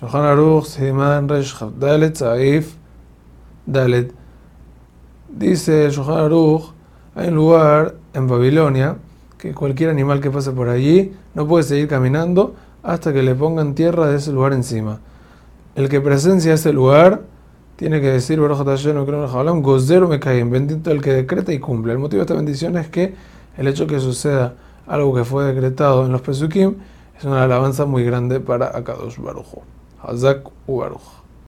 Shulchan Aruch, Siman Resh Dalet, Saif, Dalet. Dice Shulchan Aruch, hay un lugar en Babilonia que cualquier animal que pase por allí no puede seguir caminando hasta que le pongan tierra de ese lugar encima. El que presencia ese lugar tiene que decir, Gozero me caen, bendito el que decreta y cumple. El motivo de esta bendición es que el hecho que suceda algo que fue decretado en los Pesukim es una alabanza muy grande para Akadosh Baruch. هازاك وباروخ